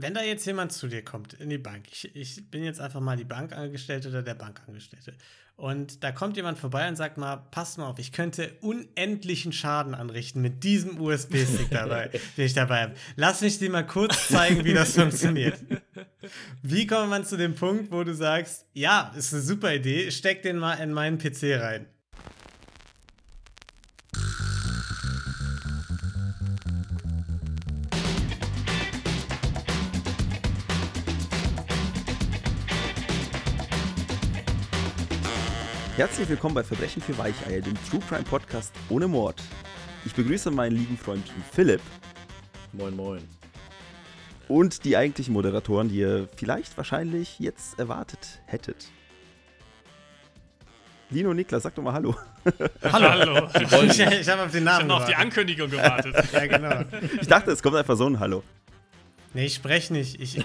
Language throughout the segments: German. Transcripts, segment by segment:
wenn da jetzt jemand zu dir kommt in die Bank, ich, ich bin jetzt einfach mal die Bankangestellte oder der Bankangestellte, und da kommt jemand vorbei und sagt mal, pass mal auf, ich könnte unendlichen Schaden anrichten mit diesem USB-Stick dabei, den ich dabei habe. Lass mich dir mal kurz zeigen, wie das funktioniert. Wie kommt man zu dem Punkt, wo du sagst, ja, ist eine super Idee, steck den mal in meinen PC rein? Herzlich willkommen bei Verbrechen für Weicheier, dem True Crime Podcast ohne Mord. Ich begrüße meinen lieben Freund Philipp. Moin, moin. Und die eigentlichen Moderatoren, die ihr vielleicht wahrscheinlich jetzt erwartet hättet. Lino Niklas, sag doch mal Hallo. Hallo. Hallo. Ich, ich habe auf den Namen Ich habe auf die Ankündigung gewartet. ja, genau. Ich dachte, es kommt einfach so ein Hallo. Nee, ich spreche nicht. Ich, ich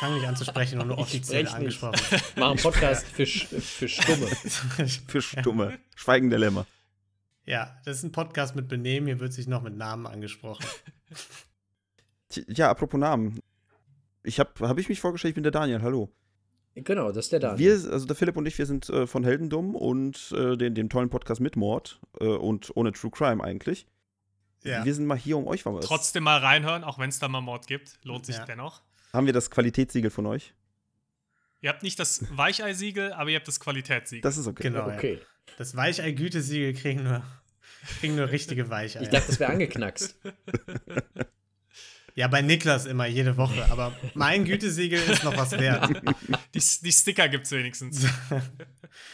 fange nicht an zu sprechen und nur offiziell angesprochen. Mach einen Podcast für, für Stumme. für Stumme. Schweigende Lämmer. Ja, das ist ein Podcast mit Benehmen. Hier wird sich noch mit Namen angesprochen. Ja, apropos Namen. Ich habe hab ich mich vorgestellt, ich bin der Daniel. Hallo. Genau, das ist der Daniel. Wir, also der Philipp und ich, wir sind äh, von Heldendumm und äh, den, dem tollen Podcast mit Mord äh, und ohne True Crime eigentlich. Ja. Wir sind mal hier, um euch was. Trotzdem mal reinhören, auch wenn es da mal Mord gibt. Lohnt sich ja. dennoch. Haben wir das Qualitätssiegel von euch? Ihr habt nicht das Weichei-Siegel, aber ihr habt das Qualitätssiegel. Das ist okay. Genau. Okay. Ja. Das Weichei-Gütesiegel kriegen nur, kriegen nur richtige Weichei. Ich dachte, das wäre angeknackst. Ja, bei Niklas immer, jede Woche. Aber mein Gütesiegel ist noch was wert. Die, die Sticker gibt es wenigstens.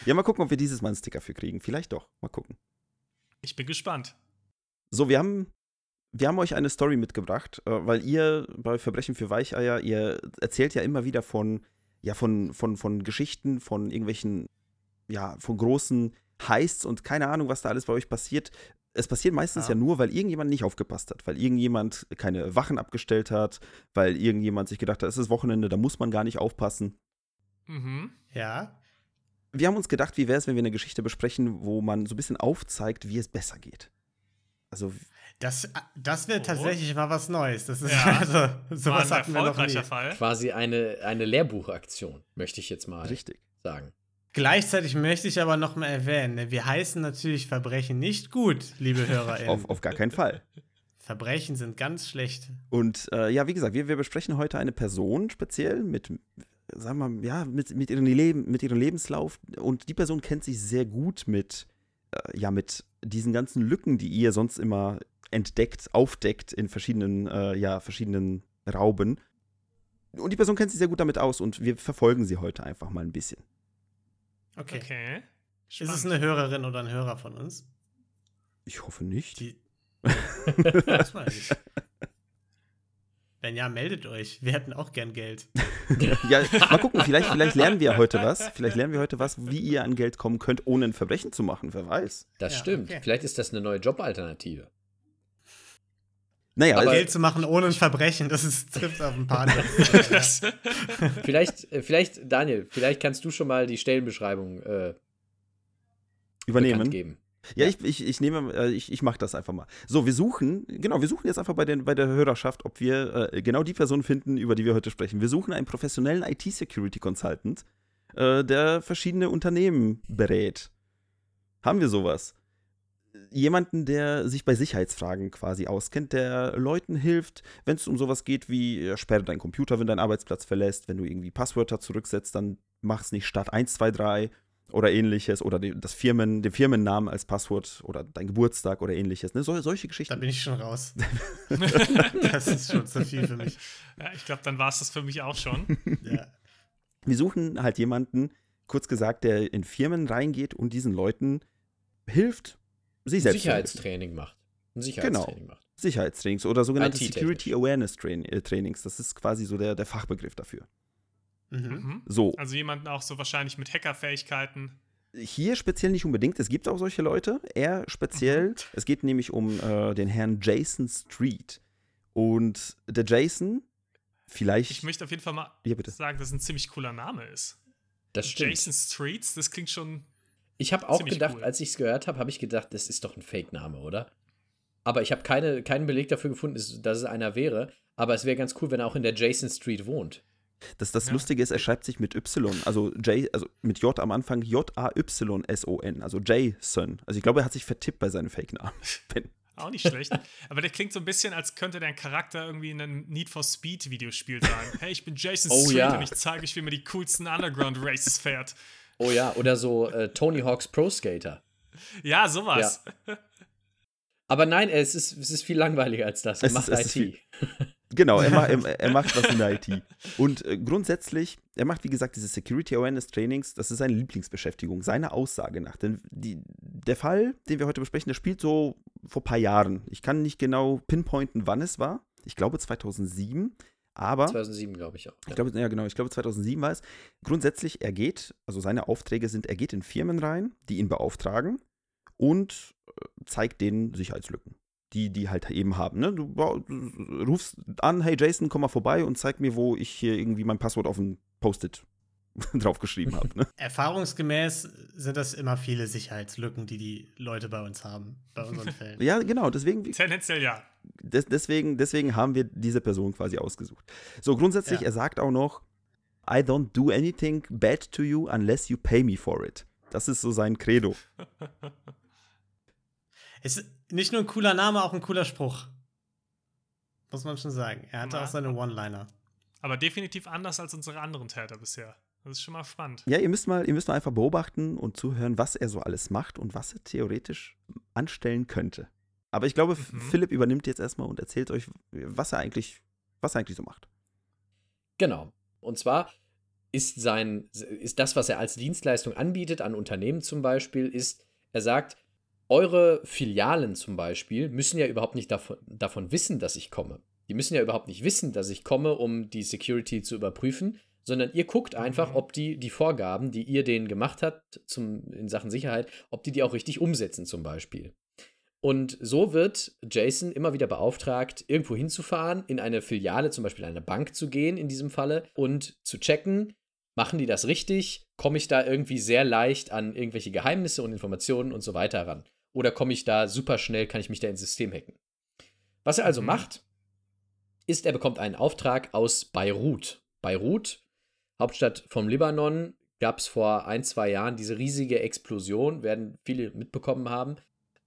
Ja, mal gucken, ob wir dieses Mal einen Sticker für kriegen. Vielleicht doch. Mal gucken. Ich bin gespannt. So, wir haben, wir haben euch eine Story mitgebracht, äh, weil ihr bei Verbrechen für Weicheier, ihr erzählt ja immer wieder von, ja, von, von, von Geschichten, von irgendwelchen, ja, von großen Heists und keine Ahnung, was da alles bei euch passiert. Es passiert meistens ja. ja nur, weil irgendjemand nicht aufgepasst hat, weil irgendjemand keine Wachen abgestellt hat, weil irgendjemand sich gedacht hat, es ist Wochenende, da muss man gar nicht aufpassen. Mhm. Ja. Wir haben uns gedacht, wie wäre es, wenn wir eine Geschichte besprechen, wo man so ein bisschen aufzeigt, wie es besser geht. Also das, das wäre oh. tatsächlich mal was Neues. Das ist ja. also sowas hatten wir noch nie. Fall. Quasi eine, eine Lehrbuchaktion, möchte ich jetzt mal Richtig. sagen. Gleichzeitig möchte ich aber noch mal erwähnen, ne, wir heißen natürlich Verbrechen nicht gut, liebe HörerInnen. auf, auf gar keinen Fall. Verbrechen sind ganz schlecht. Und äh, ja, wie gesagt, wir, wir besprechen heute eine Person speziell mit, sagen wir ja, mit, mit, ihrem Leben, mit ihrem Lebenslauf. Und die Person kennt sich sehr gut mit, äh, ja, mit diesen ganzen Lücken, die ihr sonst immer entdeckt, aufdeckt in verschiedenen, äh, ja, verschiedenen Rauben. Und die Person kennt sich sehr gut damit aus und wir verfolgen sie heute einfach mal ein bisschen. Okay. okay. Ist es eine Hörerin oder ein Hörer von uns? Ich hoffe nicht. Die das weiß ich. Wenn ja, meldet euch. Wir hätten auch gern Geld. ja, mal gucken, vielleicht, vielleicht lernen wir heute was. Vielleicht lernen wir heute was, wie ihr an Geld kommen könnt, ohne ein Verbrechen zu machen. Wer weiß. Das ja, stimmt. Okay. Vielleicht ist das eine neue Jobalternative. Naja, aber Geld zu machen ohne ein Verbrechen, das ist, trifft auf ein paar. vielleicht, äh, vielleicht, Daniel, vielleicht kannst du schon mal die Stellenbeschreibung äh, übernehmen. Geben. Ja, ja, ich, ich, ich nehme, äh, ich, ich mache das einfach mal. So, wir suchen, genau, wir suchen jetzt einfach bei, den, bei der Hörerschaft, ob wir äh, genau die Person finden, über die wir heute sprechen. Wir suchen einen professionellen IT-Security-Consultant, äh, der verschiedene Unternehmen berät. Haben wir sowas? Jemanden, der sich bei Sicherheitsfragen quasi auskennt, der Leuten hilft, wenn es um sowas geht wie, sperre deinen Computer, wenn dein Arbeitsplatz verlässt, wenn du irgendwie Passwörter zurücksetzt, dann mach es nicht statt 1, 2, 3 oder ähnliches oder das Firmen, den Firmennamen als Passwort oder dein Geburtstag oder ähnliches. Ne? So, solche Geschichten. Da bin ich schon raus. das ist schon zu viel für mich. Ja, ich glaube, dann war es das für mich auch schon. ja. Wir suchen halt jemanden, kurz gesagt, der in Firmen reingeht und diesen Leuten hilft, sich selbst Sicherheitstraining macht. Ein Sicherheitstraining genau. macht. Sicherheitstrainings oder sogenannte Security Awareness äh, Trainings. Das ist quasi so der, der Fachbegriff dafür. Mhm. mhm. So. Also jemanden auch so wahrscheinlich mit Hackerfähigkeiten. Hier speziell nicht unbedingt, es gibt auch solche Leute. Er speziell, mhm. es geht nämlich um äh, den Herrn Jason Street. Und der Jason, vielleicht. Ich möchte auf jeden Fall mal ja, sagen, dass es ein ziemlich cooler Name ist. Das stimmt. Jason Streets, das klingt schon. Ich habe auch gedacht, cool. als ich es gehört habe, habe ich gedacht, das ist doch ein Fake-Name, oder? aber ich habe keine, keinen Beleg dafür gefunden, dass es einer wäre. Aber es wäre ganz cool, wenn er auch in der Jason Street wohnt. Das, das Ja. Lustige ist, er schreibt sich mit Y, also J, also mit J am Anfang, J-A-Y-S-O-N, also Jason. Also ich glaube, er hat sich vertippt bei seinem Fake-Namen. Auch nicht schlecht. Aber der klingt so ein bisschen, als könnte der Charakter irgendwie in einem Need for Speed Videospiel sagen. Hey, ich bin Jason Oh Street ja. und ich zeige euch, wie man die coolsten Underground Races fährt. Oh ja, oder so äh, Tony Hawk's Pro Skater. Ja, sowas. Aber nein, es ist, es ist viel langweiliger als das. Er Es macht ist- es ist IT. Genau, er, ma er, er macht was in der IT. Und äh, grundsätzlich, er macht, wie gesagt, diese Security Awareness Trainings, das ist seine Lieblingsbeschäftigung, seiner Aussage nach. Denn die, der Fall, den wir heute besprechen, der spielt so vor ein paar Jahren. Ich kann nicht genau pinpointen, wann es war. Ich glaube 2007. Aber 2007, glaube ich auch. Ich glaube, ja genau, ich glaube 2007 war es. Grundsätzlich, er geht, also seine Aufträge sind, er geht in Firmen rein, die ihn beauftragen und äh, zeigt denen Sicherheitslücken, die die halt eben haben. Ne? Du, rufst an, hey Jason, komm mal vorbei und zeig mir, wo ich hier irgendwie mein Passwort auf ein Post-it draufgeschrieben habe. Ne? Erfahrungsgemäß sind das immer viele Sicherheitslücken, die die Leute bei uns haben, bei unseren Fällen. Ja, genau, deswegen, Tendenziell ja. des, deswegen, deswegen haben wir diese Person quasi ausgesucht. So, grundsätzlich, Ja. er sagt auch noch, I don't do anything bad to you unless you pay me for it. Das ist so sein Credo. Ist nicht nur ein cooler Name, auch ein cooler Spruch. Muss man schon sagen. Er hatte Ja. auch seine One-Liner. Aber definitiv anders als unsere anderen Täter bisher. Das ist schon mal spannend. Ja, ihr müsst mal, ihr müsst mal einfach beobachten und zuhören, was er so alles macht und was er theoretisch anstellen könnte. Aber ich glaube, Mhm. Philipp übernimmt jetzt erstmal und erzählt euch, was er eigentlich, was er eigentlich so macht. Genau. Und zwar ist sein, ist das, was er als Dienstleistung anbietet an Unternehmen zum Beispiel, ist, er sagt, eure Filialen zum Beispiel müssen ja überhaupt nicht davon, davon wissen, dass ich komme. Die müssen ja überhaupt nicht wissen, dass ich komme, um die Security zu überprüfen, sondern ihr guckt einfach, Mhm. ob die die Vorgaben, die ihr denen gemacht habt zum, in Sachen Sicherheit, ob die die auch richtig umsetzen zum Beispiel. Und so wird Jason immer wieder beauftragt, irgendwo hinzufahren, in eine Filiale, zum Beispiel eine Bank zu gehen, in diesem Falle, und zu checken, machen die das richtig? Komme ich da irgendwie sehr leicht an irgendwelche Geheimnisse und Informationen und so weiter ran? Oder komme ich da super schnell, kann ich mich da ins System hacken? Was er also Mhm. macht, ist, er bekommt einen Auftrag aus Beirut. Beirut, Hauptstadt vom Libanon, gab es vor ein, zwei Jahren diese riesige Explosion, werden viele mitbekommen haben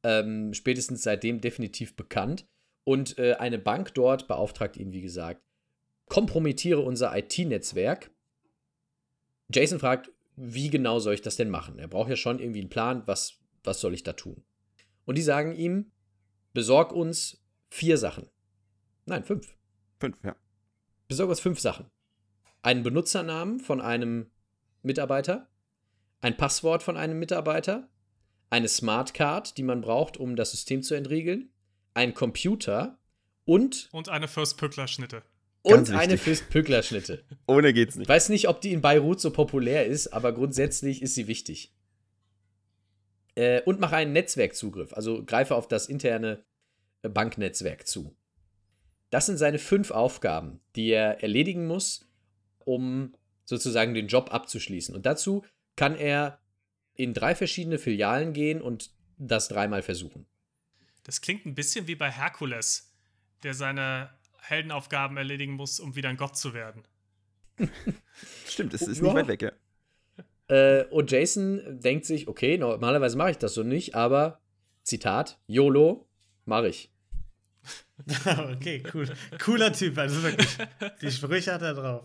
ähm, spätestens seitdem definitiv bekannt. Und äh, eine Bank dort beauftragt ihn, wie gesagt, kompromittiere unser IT-Netzwerk. Jason fragt, wie genau soll ich das denn machen? Er braucht ja schon irgendwie einen Plan, was, was soll ich da tun? Und die sagen ihm, besorg uns vier Sachen. Nein, fünf. Fünf, ja. Besorg uns fünf Sachen. Einen Benutzernamen von einem Mitarbeiter, ein Passwort von einem Mitarbeiter, eine Smartcard, die man braucht, um das System zu entriegeln, ein Computer und, Und eine First-Pückler-Schnitte. Und eine wichtig. Fist-Pückler-Schnitte. Ohne geht's nicht. Ich weiß nicht, ob die in Beirut so populär ist, aber grundsätzlich ist sie wichtig. Äh, und mache einen Netzwerkzugriff, also greife auf das interne äh, Banknetzwerk zu. Das sind seine fünf Aufgaben, die er erledigen muss, um sozusagen den Job abzuschließen. Und dazu kann er in drei verschiedene Filialen gehen und das dreimal versuchen. Das klingt ein bisschen wie bei Herkules, der seine Heldenaufgaben erledigen muss, um wieder ein Gott zu werden. Stimmt, es ist Ja. nicht weit weg, ja. Äh, und Jason denkt sich, okay, normalerweise mache ich das so nicht, aber Zitat, YOLO, mache ich. okay, cool. Cooler Typ, also wirklich. Die Sprüche hat er drauf.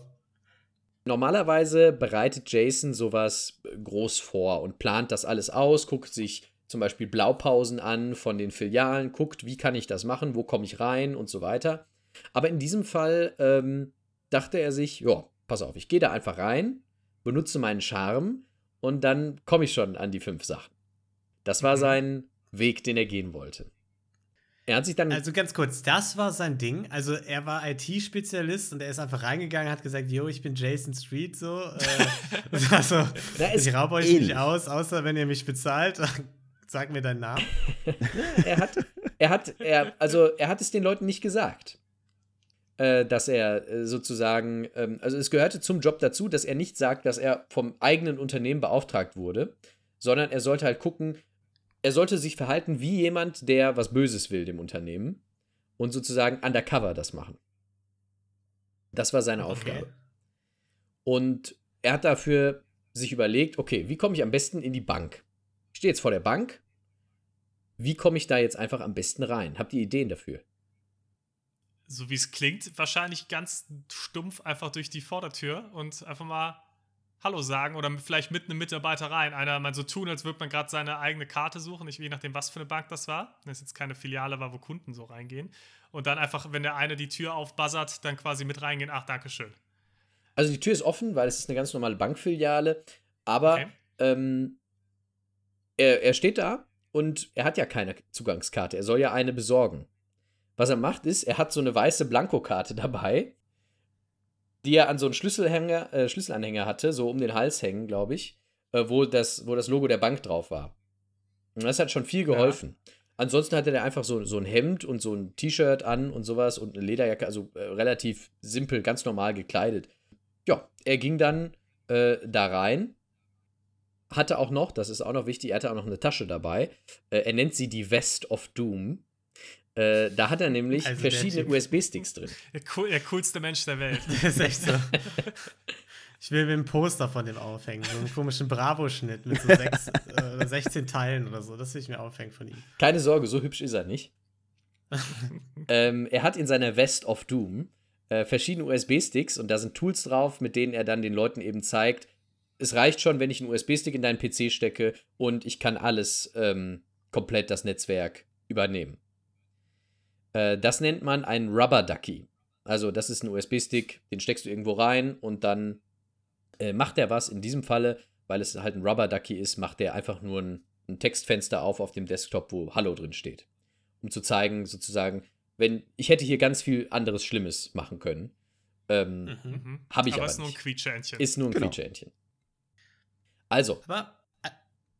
Normalerweise bereitet Jason sowas groß vor und plant das alles aus, guckt sich zum Beispiel Blaupausen an von den Filialen, guckt, wie kann ich das machen, wo komme ich rein und so weiter. Aber in diesem Fall ähm, dachte er sich, ja, pass auf, ich gehe da einfach rein, benutze meinen Charme und dann komme ich schon an die fünf Sachen. Das war Mhm. sein Weg, den er gehen wollte. Er hat sich dann Also ganz kurz, das war sein Ding. Also er war IT-Spezialist und er ist einfach reingegangen, hat gesagt, yo, ich bin Jason Street so. Äh, also, ich raube euch ähnlich. nicht aus, außer wenn ihr mich bezahlt. Sag mir deinen Namen. er hat, er hat, er, also er hat es den Leuten nicht gesagt, dass er äh, sozusagen, ähm, also es gehörte zum Job dazu, dass er nicht sagt, dass er vom eigenen Unternehmen beauftragt wurde, sondern er sollte halt gucken, er sollte sich verhalten wie jemand, der was Böses will dem Unternehmen und sozusagen undercover das machen. Das war seine Okay. Aufgabe. Und er hat dafür sich überlegt, okay, wie komme ich am besten in die Bank? Ich stehe jetzt vor der Bank. Wie komme ich da jetzt einfach am besten rein? Habt ihr Ideen dafür? So wie es klingt, wahrscheinlich ganz stumpf einfach durch die Vordertür und einfach mal Hallo sagen oder vielleicht mit einem Mitarbeiter rein. Einer mal so tun, als würde man gerade seine eigene Karte suchen, ich je nachdem, was für eine Bank das war. Wenn es jetzt keine Filiale war, wo Kunden so reingehen. Und dann einfach, wenn der eine die Tür aufbuzzert, dann quasi mit reingehen. Ach, Dankeschön. Also die Tür ist offen, weil es ist eine ganz normale Bankfiliale. Aber Okay. ähm, er, er steht da und er hat ja keine Zugangskarte. Er soll ja eine besorgen. Was er macht, ist, er hat so eine weiße Blankokarte dabei, die er an so einen Schlüsselhänger, äh, Schlüsselanhänger hatte, so um den Hals hängen, glaube ich, äh, wo, das, wo das Logo der Bank drauf war. Und das hat schon viel geholfen. Ansonsten hatte er einfach so, so ein Hemd und so ein T-Shirt an und sowas und eine Lederjacke, also äh, relativ simpel, ganz normal gekleidet. Ja, er ging dann äh, da rein, hatte auch noch, das ist auch noch wichtig, er hatte auch noch eine Tasche dabei. Äh, er nennt sie die Vest of Doom. Äh, da hat er nämlich Also verschiedene. USB-Sticks drin. Der, cool, der coolste Mensch der Welt. Das ist echt so. Ich will mir ein Poster von dem aufhängen. So einen komischen Bravo-Schnitt mit so sechs, äh, oder 16 Teilen oder so. Das will ich mir aufhängen von ihm. Keine Sorge, so hübsch ist er nicht. ähm, er hat in seiner Vest of Doom äh, verschiedene USB-Sticks und da sind Tools drauf, mit denen er dann den Leuten eben zeigt, es reicht schon, wenn ich einen USB-Stick in deinen PC stecke und ich kann alles ähm, komplett das Netzwerk übernehmen. Äh, das nennt man ein Rubber Ducky. Also das ist ein USB-Stick, den steckst du irgendwo rein und dann äh, macht er was. In diesem Falle, weil es halt ein Rubber Ducky ist, macht er einfach nur ein, ein Textfenster auf auf dem Desktop, wo Hallo drin steht. Um zu zeigen, sozusagen, wenn ich hätte hier ganz viel anderes Schlimmes machen können. Ähm, Mhm. Mhm. Hab ich aber aber ist nur ein nicht. Quietschentchen. Ist nur ein Genau. Quietschentchen. Also, Aber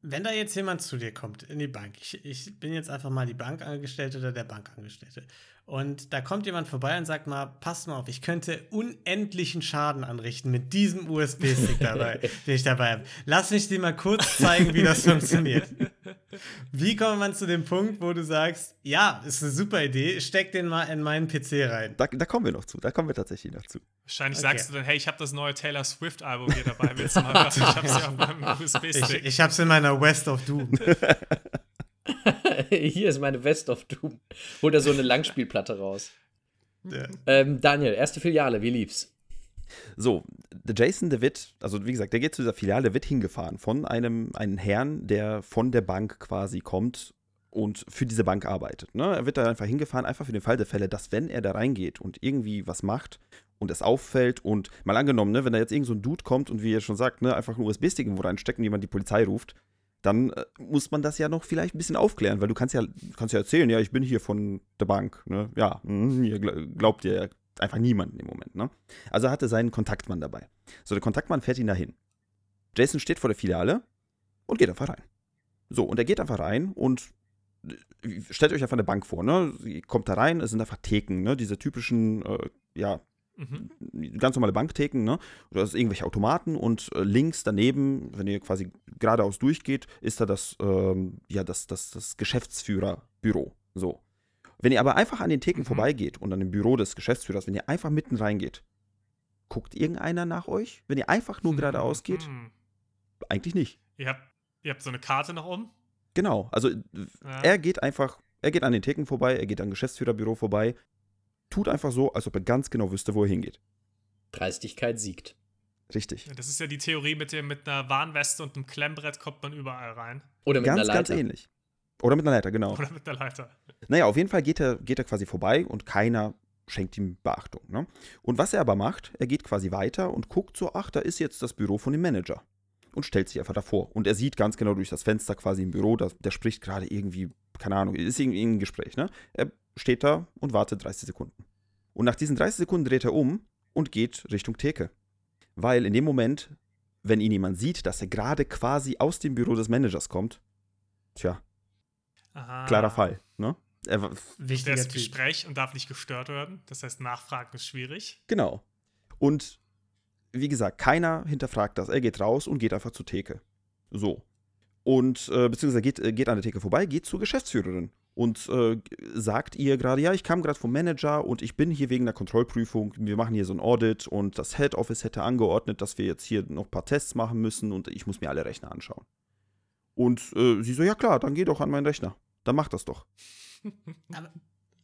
wenn da jetzt jemand zu dir kommt in die Bank, ich, ich bin jetzt einfach mal die Bankangestellte oder der Bankangestellte, und da kommt jemand vorbei und sagt mal, pass mal auf, ich könnte unendlichen Schaden anrichten mit diesem USB-Stick dabei, den ich dabei habe. Lass mich dir mal kurz zeigen, wie das funktioniert. Wie kommt man zu dem Punkt, wo du sagst, ja, ist eine super Idee, steck den mal in meinen PC rein? Da, da kommen wir noch zu. Da kommen wir tatsächlich noch zu. Wahrscheinlich Okay. sagst du dann, hey, ich habe das neue Taylor Swift-Album hier dabei. Willst du mal was? Ich hab's ja auf meinem Ich, USB-Stick. ich hab's in meiner West of Doom. hier ist meine Vest of Doom. Holt er so eine Langspielplatte raus. Ja. Ähm, Daniel, erste Filiale, wie lief's? So, der Jason, der wird, also wie gesagt, der geht zu dieser Filiale, wird hingefahren von einem, einem Herrn, der von der Bank quasi kommt und für diese Bank arbeitet. Ne? Er wird da einfach hingefahren, einfach für den Fall der Fälle, dass wenn er da reingeht und irgendwie was macht und es auffällt und mal angenommen, ne, wenn da jetzt irgend so ein Dude kommt und wie ihr schon sagt, ne, einfach einen USB-Stick irgendwo reinstecken, jemand die Polizei ruft, dann äh, muss man das ja noch vielleicht ein bisschen aufklären, weil du kannst ja, kannst ja erzählen, ja, ich bin hier von der Bank, ne? Ja, mhm, ihr gl- glaubt ja einfach niemanden im Moment, ne? Also er hatte seinen Kontaktmann dabei. So, der Kontaktmann fährt ihn dahin. Jason steht vor der Filiale und geht einfach rein. So, und er geht einfach rein und äh, stellt euch einfach eine Bank vor, ne? Sie kommt da rein, es sind einfach Theken, ne? Diese typischen, äh, ja, Mhm. ganz normale Banktheken, ne? Oder es irgendwelche Automaten und äh, links daneben, wenn ihr quasi geradeaus durchgeht, ist da das, ähm, ja, das, das, das Geschäftsführerbüro. So. Wenn ihr aber einfach an den Theken Mhm. vorbeigeht und an dem Büro des Geschäftsführers, wenn ihr einfach mitten reingeht, guckt irgendeiner nach euch? Wenn ihr einfach nur geradeaus geht? Mhm. Eigentlich nicht. Ihr habt, ihr habt so eine Karte noch um. Genau. Also Ja. er geht einfach, er geht an den Theken vorbei, er geht am Geschäftsführerbüro vorbei, tut einfach so, als ob er ganz genau wüsste, wo er hingeht. Dreistigkeit siegt. Richtig. Ja, Das ist ja die Theorie mit, dem, mit einer Warnweste und einem Klemmbrett kommt man überall rein. Oder mit Ganz, einer ganz Leiter. ähnlich. Oder mit einer Leiter, genau. Oder mit einer Leiter. Naja, auf jeden Fall geht er, geht er quasi vorbei und keiner schenkt ihm Beachtung. Ne? Und was er aber macht, er geht quasi weiter und guckt so, ach, da ist jetzt das Büro von dem Manager. Und stellt sich einfach davor. Und er sieht ganz genau durch das Fenster quasi im Büro, da, der spricht gerade irgendwie, keine Ahnung, ist irgendwie ein Gespräch. Ne? Er steht da und wartet 30 Sekunden. Und nach diesen 30 Sekunden dreht er um und geht Richtung Theke. Weil in dem Moment, wenn ihn jemand sieht, dass er gerade quasi aus dem Büro des Managers kommt, tja, Aha. klarer Fall. Ne? Er, Wichtiger Typ. Gespräch und darf nicht gestört werden. Das heißt, Nachfragen ist schwierig. Genau. Und wie gesagt, keiner hinterfragt das. Er geht raus und geht einfach zur Theke. So. Und äh, beziehungsweise geht, äh, geht an der Theke vorbei, geht zur Geschäftsführerin und äh, sagt ihr gerade, ja, ich kam gerade vom Manager und ich bin hier wegen der Kontrollprüfung, wir machen hier so ein Audit und das Head Office hätte angeordnet, dass wir jetzt hier noch ein paar Tests machen müssen und ich muss mir alle Rechner anschauen. Und äh, sie so, ja klar, dann geh doch an meinen Rechner. Dann mach das doch. Aber,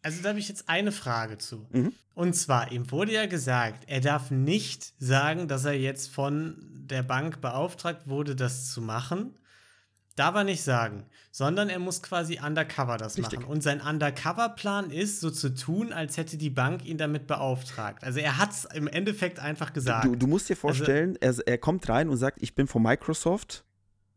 also da habe ich jetzt eine Frage zu. Mhm. Und zwar, ihm wurde ja gesagt, er darf nicht sagen, dass er jetzt von der Bank beauftragt wurde, das zu machen. Darf er nicht sagen, sondern er muss quasi undercover das Richtig. machen. Und sein Undercover-Plan ist, so zu tun, als hätte die Bank ihn damit beauftragt. Also er hat es im Endeffekt einfach gesagt. Du, du musst dir vorstellen, er, er kommt rein und sagt, ich bin von Microsoft.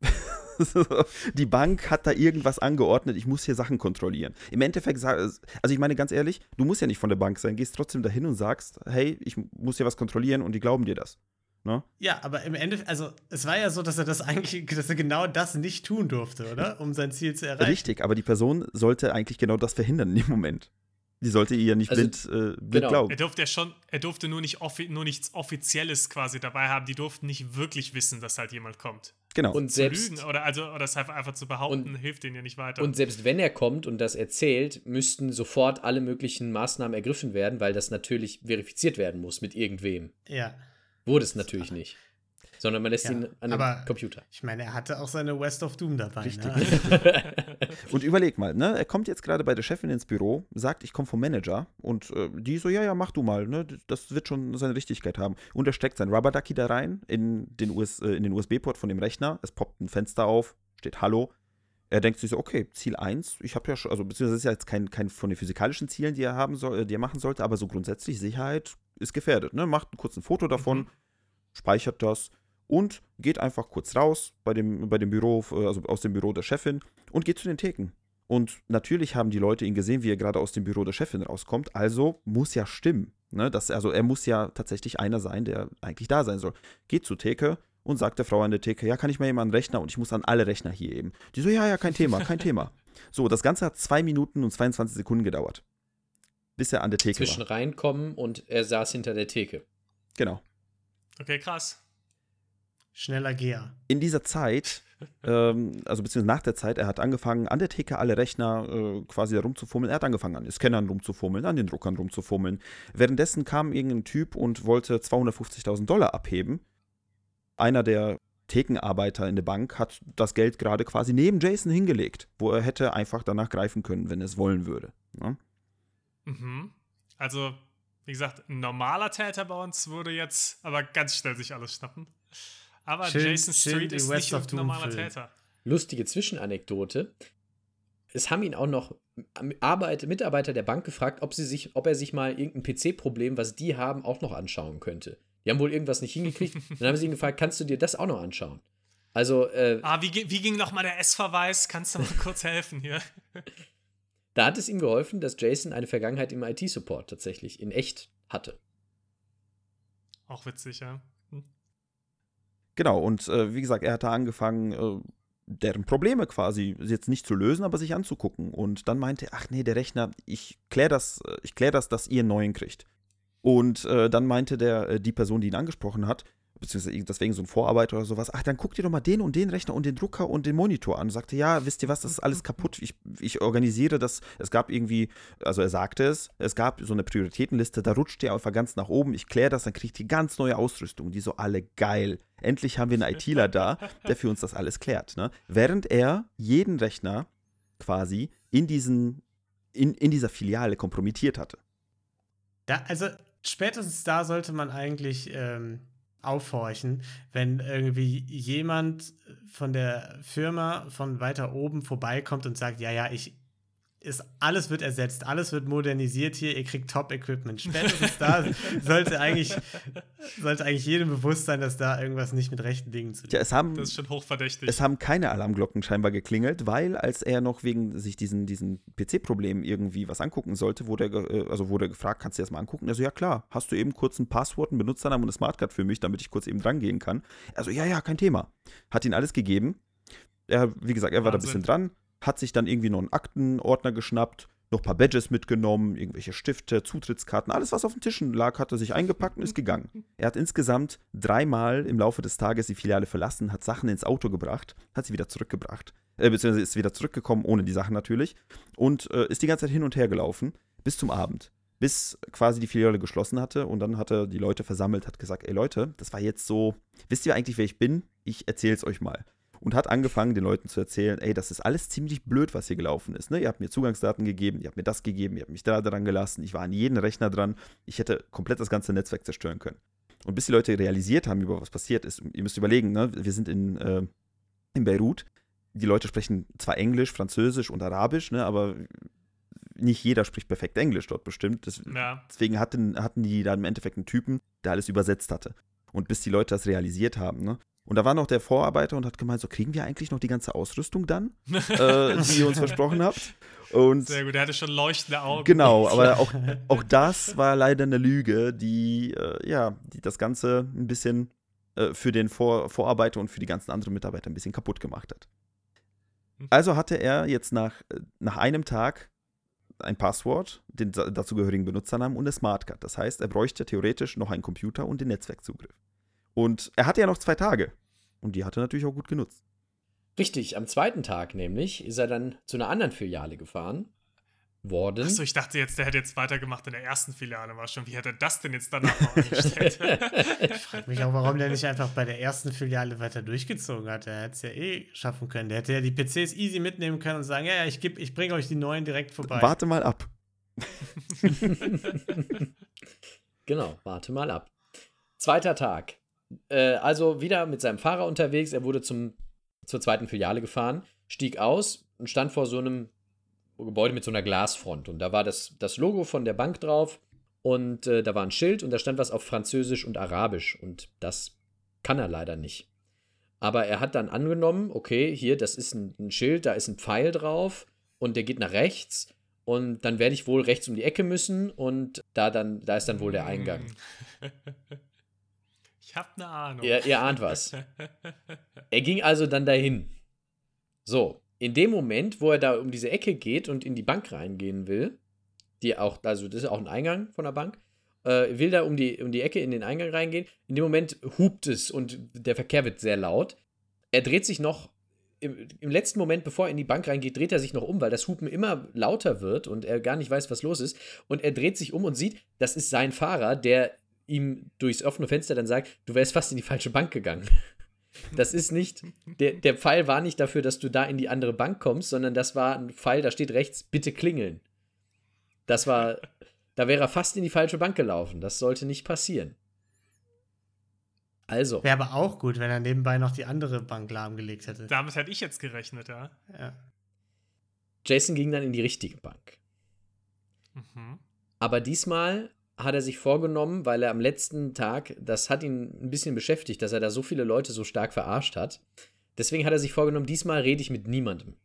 die Bank hat da irgendwas angeordnet, ich muss hier Sachen kontrollieren. Im Endeffekt, also ich meine ganz ehrlich, du musst ja nicht von der Bank sein, gehst trotzdem dahin und sagst, hey, ich muss hier was kontrollieren und die glauben dir das. Ne? Ja, aber im Endeffekt, also es war ja so, dass er das eigentlich, dass er genau das nicht tun durfte, oder? Um sein Ziel zu erreichen. Richtig, aber die Person sollte eigentlich genau das verhindern in dem Moment. Die sollte ihr ja nicht Also, blind, äh, blind genau. glauben. Er durfte ja schon, er durfte nur, nicht offi nur nichts Offizielles quasi dabei haben. Die durften nicht wirklich wissen, dass halt jemand kommt. Genau. Und Zu selbst, lügen oder, also, oder das einfach, einfach zu behaupten, hilft denen ja nicht weiter. und selbst wenn er kommt und das erzählt, müssten sofort alle möglichen Maßnahmen ergriffen werden, weil das natürlich verifiziert werden muss mit irgendwem. Ja. Wurde es natürlich nicht. Sondern man lässt Ja, ihn an aber- den Computer. Ich meine, er hatte auch seine West of Doom dabei. Richtig. Ne? Und überleg mal, ne? Er kommt jetzt gerade bei der Chefin ins Büro, sagt, ich komme vom Manager und äh, die so, ja, ja, mach du mal, ne? Das wird schon seine Richtigkeit haben. Und er steckt sein Rubber Ducky da rein in den, US, äh, in den USB-Port von dem Rechner. Es poppt ein Fenster auf, steht Hallo. Er denkt sich so, okay, Ziel 1, ich habe ja schon, also beziehungsweise das ist ja jetzt kein, kein von den physikalischen Zielen, die er haben soll, äh, die er machen sollte, aber so grundsätzlich Sicherheit ist gefährdet, ne? Macht kurz ein Foto davon, Mhm. Speichert das und geht einfach kurz raus bei dem, bei dem Büro, äh, also aus dem Büro der Chefin und geht zu den Theken. Und natürlich haben die Leute ihn gesehen, wie er gerade aus dem Büro der Chefin rauskommt. Also muss ja stimmen. Ne? Das, also er muss ja tatsächlich einer sein, der eigentlich da sein soll. Geht zur Theke und sagt der Frau an der Theke, ja, kann ich mal eben an den Rechner und ich muss an alle Rechner hier eben. Die so, ja, ja, kein Thema, kein Thema. So, das Ganze hat zwei Minuten und 22 Sekunden gedauert. Bis er an der Theke Zwischen war. reinkommen und er saß hinter der Theke. Genau. Okay, krass. Schneller Geher. in dieser Zeit, ähm, also beziehungsweise nach der Zeit, er hat angefangen, an der Theke alle Rechner äh, quasi da rumzufummeln. Er hat angefangen, an den Scannern rumzufummeln, an den Druckern rumzufummeln. Währenddessen kam irgendein Typ und wollte 250.000 Dollar abheben. Einer der Thekenarbeiter in der Bank hat das Geld gerade quasi neben Jason hingelegt, wo er hätte einfach danach greifen können, wenn er es wollen würde. Ne? Mhm. Also, wie gesagt, ein normaler Täter bei uns würde jetzt aber ganz schnell sich alles schnappen. Aber Schön- Jason Street ist West nicht ein normaler Film. Täter. Lustige Zwischenanekdote. Es haben ihn auch noch Arbeit, Mitarbeiter der Bank gefragt, ob, sie sich, ob er sich mal irgendein PC-Problem, was die haben, auch noch anschauen könnte. Die haben wohl irgendwas nicht hingekriegt. Dann haben sie ihn gefragt, kannst du dir das auch noch anschauen? Also, äh, Ah, wie, wie ging nochmal der S-Verweis? Kannst du mal kurz helfen hier? da hat es ihm geholfen, dass Jason eine Vergangenheit im IT-Support tatsächlich in echt hatte. Auch witzig, ja. Hm. Genau, und äh, wie gesagt, er hat da angefangen, äh, deren Probleme quasi jetzt nicht zu lösen, aber sich anzugucken. Und dann meinte er, ach nee, der Rechner, ich kläre das, äh, ich klär das, dass ihr einen neuen kriegt. Und äh, dann meinte der, äh, die Person, die ihn angesprochen hat, beziehungsweise deswegen so ein Vorarbeiter oder sowas, ach, dann guck dir doch mal den und den Rechner und den Drucker und den Monitor an. Und sagte, ja, wisst ihr was, das ist alles kaputt. Ich, ich organisiere das. Es gab irgendwie, also er sagte es, es gab so eine Prioritätenliste, da rutscht ihr einfach ganz nach oben. Ich kläre das, dann kriegt ihr ganz neue Ausrüstung. Die so alle geil. Endlich haben wir einen ITler da, der für uns das alles klärt. Ne? Während er jeden Rechner quasi in, diesen, in, in dieser Filiale kompromittiert hatte. Da, also spätestens da sollte man eigentlich ähm, aufhorchen, wenn irgendwie jemand von der Firma von weiter oben vorbeikommt und sagt, ja, ja, ich ist, alles wird ersetzt, alles wird modernisiert hier, ihr kriegt Top-Equipment. Spätestens da sollte eigentlich, sollte eigentlich jedem bewusst sein, dass da irgendwas nicht mit rechten Dingen zu tun Tja, es haben, Das ist schon hochverdächtig. es haben keine Alarmglocken scheinbar geklingelt, weil als er noch wegen sich diesen, diesen PC-Problemen irgendwie was angucken sollte, wurde er, äh, also wurde er gefragt, kannst du dir das mal angucken? Er so, ja klar, hast du eben kurz ein Passwort, einen Benutzernamen und eine Smartcard für mich, damit ich kurz eben dran gehen kann? Also, ja, ja, kein Thema. Hat ihn alles gegeben. Er, wie gesagt, er war da ein Wahnsinn. bisschen dran, hat sich dann irgendwie noch einen Aktenordner geschnappt, noch ein paar Badges mitgenommen, irgendwelche Stifte, Zutrittskarten, alles, was auf den Tischen lag, hat er sich eingepackt und ist gegangen. Er hat insgesamt dreimal im Laufe des Tages die Filiale verlassen, hat Sachen ins Auto gebracht, hat sie wieder zurückgebracht, äh, beziehungsweise ist wieder zurückgekommen, ohne die Sachen natürlich, und äh, ist die ganze Zeit hin und her gelaufen, bis zum Abend. Bis quasi die Filiale geschlossen hatte und dann hat er die Leute versammelt, hat gesagt, ey Leute, das war jetzt so, wisst ihr eigentlich, wer ich bin? Ich erzähl's euch mal und hat angefangen, den Leuten zu erzählen, ey, das ist alles ziemlich blöd, was hier gelaufen ist. Ne? Ihr habt mir Zugangsdaten gegeben, ihr habt mir das gegeben, ihr habt mich da dran gelassen, ich war an jeden Rechner dran, ich hätte komplett das ganze Netzwerk zerstören können. Und bis die Leute realisiert haben, über was passiert ist, ihr müsst überlegen, ne? wir sind in, äh, in Beirut, die Leute sprechen zwar Englisch, Französisch und Arabisch, ne, aber nicht jeder spricht perfekt Englisch dort bestimmt. Das, ja. Deswegen hatten, hatten die da im Endeffekt einen Typen, der alles übersetzt hatte. Und bis die Leute das realisiert haben, ne, und da war noch der Vorarbeiter und hat gemeint, so kriegen wir eigentlich noch die ganze Ausrüstung dann, äh, die ihr uns versprochen habt. Und Sehr gut, er hatte schon leuchtende Augen. Genau, aber auch, auch das war leider eine Lüge, die, äh, ja, die das Ganze ein bisschen äh, für den Vor Vorarbeiter und für die ganzen anderen Mitarbeiter ein bisschen kaputt gemacht hat. Hm. Also hatte er jetzt nach, nach einem Tag ein Passwort, den dazugehörigen Benutzernamen und eine Smartcard. Das heißt, er bräuchte theoretisch noch einen Computer und den Netzwerkzugriff. Und er hatte ja noch zwei Tage. Und die hat er natürlich auch gut genutzt. Richtig, am zweiten Tag nämlich ist er dann zu einer anderen Filiale gefahren worden. Achso, ich dachte jetzt, der hätte jetzt weitergemacht in der ersten Filiale. War schon, wie hat er das denn jetzt danach noch angestellt? ich frage mich auch, warum der nicht einfach bei der ersten Filiale weiter durchgezogen hat. Er hätte es ja eh schaffen können. Der hätte ja die PCs easy mitnehmen können und sagen: Ja, ja, ich, ich bringe euch die neuen direkt vorbei. Warte mal ab. genau, warte mal ab. Zweiter Tag. Äh, also wieder mit seinem Fahrer unterwegs. Er wurde zum, zur zweiten Filiale gefahren, stieg aus und stand vor so einem Gebäude mit so einer Glasfront. Und da war das, das Logo von der Bank drauf und äh, da war ein Schild und da stand was auf Französisch und Arabisch. Und das kann er leider nicht. Aber er hat dann angenommen, okay, hier, das ist ein, ein Schild, da ist ein Pfeil drauf und der geht nach rechts. Und dann werde ich wohl rechts um die Ecke müssen und da dann, da ist dann wohl der Eingang. Ich hab eine Ahnung. Ihr, ihr ahnt was. er ging also dann dahin. So, in dem Moment, wo er da um diese Ecke geht und in die Bank reingehen will, die auch, also das ist auch ein Eingang von der Bank, äh, will da um die, um die Ecke in den Eingang reingehen. In dem Moment hupt es und der Verkehr wird sehr laut. Er dreht sich noch im, im, letzten Moment, bevor er in die Bank reingeht, dreht er sich noch um, weil das Hupen immer lauter wird und er gar nicht weiß, was los ist. Und er dreht sich um und sieht, das ist sein Fahrer, der ihm durchs offene Fenster dann sagt, du wärst fast in die falsche Bank gegangen. Das ist nicht, der, der Pfeil war nicht dafür, dass du da in die andere Bank kommst, sondern das war ein Pfeil, da steht rechts, bitte klingeln. Das war, da wäre er fast in die falsche Bank gelaufen. Das sollte nicht passieren. Also. Wäre aber auch gut, wenn er nebenbei noch die andere Bank lahmgelegt hätte. Damit hätte ich jetzt gerechnet, ja. ja. Jason ging dann in die richtige Bank. Mhm. Aber diesmal hat er sich vorgenommen, weil er am letzten Tag, das hat ihn ein bisschen beschäftigt, dass er da so viele Leute so stark verarscht hat. Deswegen hat er sich vorgenommen, diesmal rede ich mit niemandem.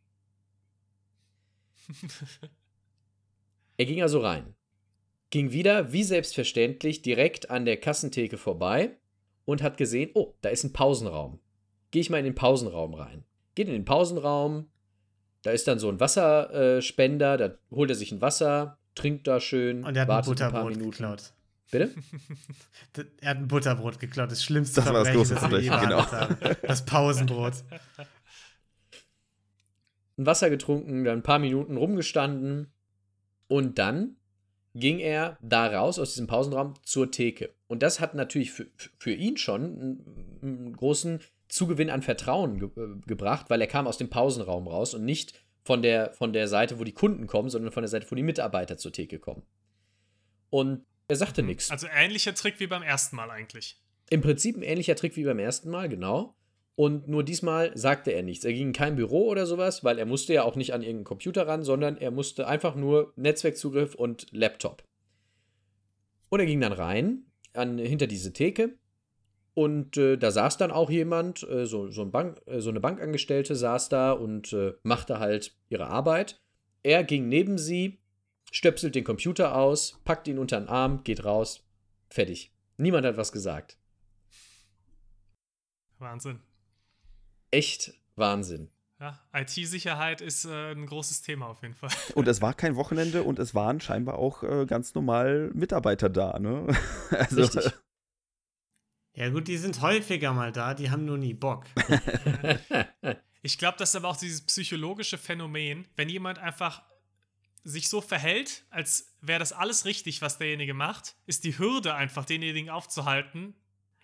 er ging also rein. Ging wieder, wie selbstverständlich, direkt an der Kassentheke vorbei und hat gesehen, oh, da ist ein Pausenraum. Gehe ich mal in den Pausenraum rein. Geht in den Pausenraum, da ist dann so ein Wasserspender, da holt er sich ein Wasser, trinkt da schön, und er hat ein, Butterbrot ein geklaut. Bitte? er hat ein Butterbrot geklaut, das schlimmste das war das große Verbrechen, genau. Das Pausenbrot. Ein Wasser getrunken, dann ein paar Minuten rumgestanden und dann ging er da raus aus diesem Pausenraum zur Theke. Und das hat natürlich für, für ihn schon einen, einen großen Zugewinn an Vertrauen ge äh, gebracht, weil er kam aus dem Pausenraum raus und nicht von der, von der Seite, wo die Kunden kommen, sondern von der Seite, wo die Mitarbeiter zur Theke kommen. Und er sagte mhm. nichts. Also ähnlicher Trick wie beim ersten Mal eigentlich. Im Prinzip ein ähnlicher Trick wie beim ersten Mal, genau. Und nur diesmal sagte er nichts. Er ging in kein Büro oder sowas, weil er musste ja auch nicht an irgendeinen Computer ran, sondern er musste einfach nur Netzwerkzugriff und Laptop. Und er ging dann rein an, hinter diese Theke und äh, da saß dann auch jemand, äh, so, so, ein Bank, äh, so, eine Bankangestellte saß da und äh, machte halt ihre Arbeit. Er ging neben sie, stöpselt den Computer aus, packt ihn unter den Arm, geht raus, fertig. Niemand hat was gesagt. Wahnsinn. Echt Wahnsinn. Ja, IT-Sicherheit ist äh, ein großes Thema auf jeden Fall. Und es war kein Wochenende und es waren scheinbar auch äh, ganz normal Mitarbeiter da, ne? also, Richtig. Ja, gut, die sind häufiger mal da, die haben nur nie Bock. ich glaube, das ist aber auch dieses psychologische Phänomen, wenn jemand einfach sich so verhält, als wäre das alles richtig, was derjenige macht, ist die Hürde einfach, denjenigen aufzuhalten,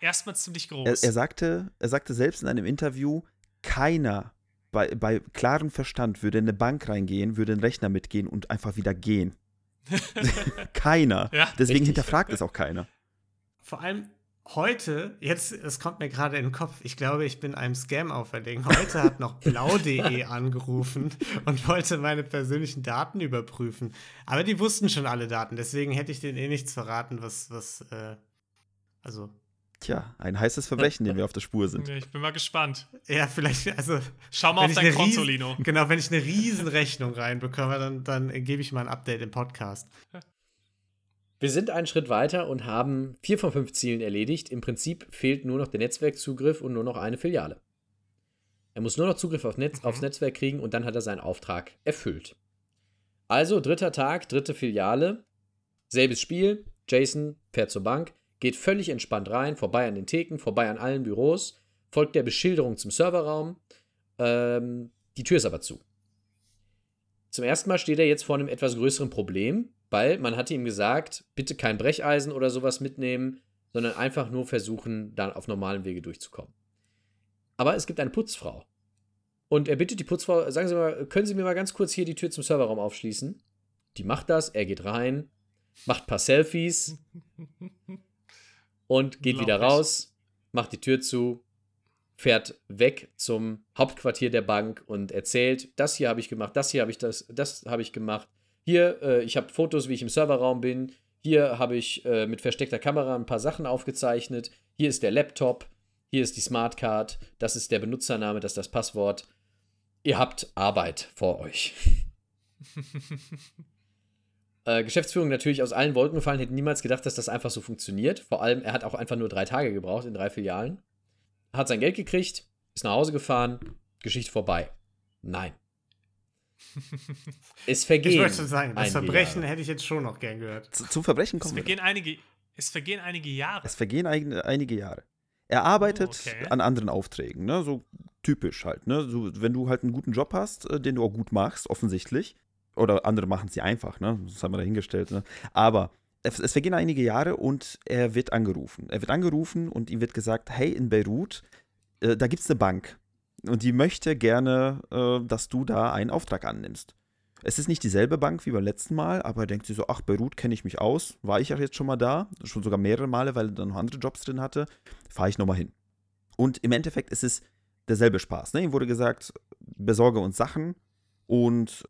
erstmal ziemlich groß. Er, er, sagte, er sagte selbst in einem Interview, keiner bei, bei klarem Verstand würde in eine Bank reingehen, würde in den Rechner mitgehen und einfach wieder gehen. keiner. Ja, Deswegen richtig. hinterfragt es auch keiner. Vor allem, heute, jetzt, es kommt mir gerade in den Kopf, ich glaube, ich bin einem Scam auferlegen. Heute hat noch blau.de angerufen und wollte meine persönlichen Daten überprüfen. Aber die wussten schon alle Daten, deswegen hätte ich denen eh nichts verraten, was, was, äh, also. Tja, ein heißes Verbrechen, dem wir auf der Spur sind. Ich bin mal gespannt. Ja, vielleicht, also. Schau mal auf dein Konto, Lino. Genau, wenn ich eine Riesenrechnung reinbekomme, dann, dann gebe ich mal ein Update im Podcast. Wir sind einen Schritt weiter und haben vier von fünf Zielen erledigt. Im Prinzip fehlt nur noch der Netzwerkzugriff und nur noch eine Filiale. Er muss nur noch Zugriff auf Netz, aufs Netzwerk kriegen und dann hat er seinen Auftrag erfüllt. Also dritter Tag, dritte Filiale, selbes Spiel. Jason fährt zur Bank, geht völlig entspannt rein, vorbei an den Theken, vorbei an allen Büros, folgt der Beschilderung zum Serverraum. Ähm, die Tür ist aber zu. Zum ersten Mal steht er jetzt vor einem etwas größeren Problem, weil man hatte ihm gesagt, bitte kein Brecheisen oder sowas mitnehmen, sondern einfach nur versuchen, dann auf normalen Wege durchzukommen. Aber es gibt eine Putzfrau. Und er bittet die Putzfrau, sagen Sie mal, können Sie mir mal ganz kurz hier die Tür zum Serverraum aufschließen? Die macht das, er geht rein, macht ein paar Selfies und geht wieder raus, macht die Tür zu, fährt weg zum Hauptquartier der Bank und erzählt, das hier habe ich gemacht, das hier habe ich das, das habe ich gemacht. Hier, äh, ich habe Fotos, wie ich im Serverraum bin. Hier habe ich äh, mit versteckter Kamera ein paar Sachen aufgezeichnet. Hier ist der Laptop. Hier ist die Smartcard. Das ist der Benutzername, das ist das Passwort. Ihr habt Arbeit vor euch. äh, Geschäftsführung natürlich aus allen Wolken gefallen, hätte niemals gedacht, dass das einfach so funktioniert. Vor allem, er hat auch einfach nur drei Tage gebraucht in drei Filialen. Hat sein Geld gekriegt, ist nach Hause gefahren, Geschichte vorbei. Nein. Es vergehen. Ich wollte schon sagen, das Verbrechen Jahre. hätte ich jetzt schon noch gern gehört. Zu, zum Verbrechen kommen es vergehen einige, Es vergehen einige Jahre. Es vergehen ein, einige Jahre. Er arbeitet oh, okay. an anderen Aufträgen, ne? so typisch halt. Ne? So, wenn du halt einen guten Job hast, äh, den du auch gut machst, offensichtlich, oder andere machen sie einfach, ne? das haben wir dahingestellt, ne? aber es, es vergehen einige Jahre und er wird angerufen. Er wird angerufen und ihm wird gesagt, hey, in Beirut, äh, da gibt es eine Bank und die möchte gerne, äh, dass du da einen Auftrag annimmst. Es ist nicht dieselbe Bank wie beim letzten Mal, aber denkt sie so, ach, Beirut kenne ich mich aus, war ich ja jetzt schon mal da, schon sogar mehrere Male, weil er dann noch andere Jobs drin hatte, fahre ich nochmal hin. Und im Endeffekt ist es derselbe Spaß. Ne? Ihm wurde gesagt, besorge uns Sachen und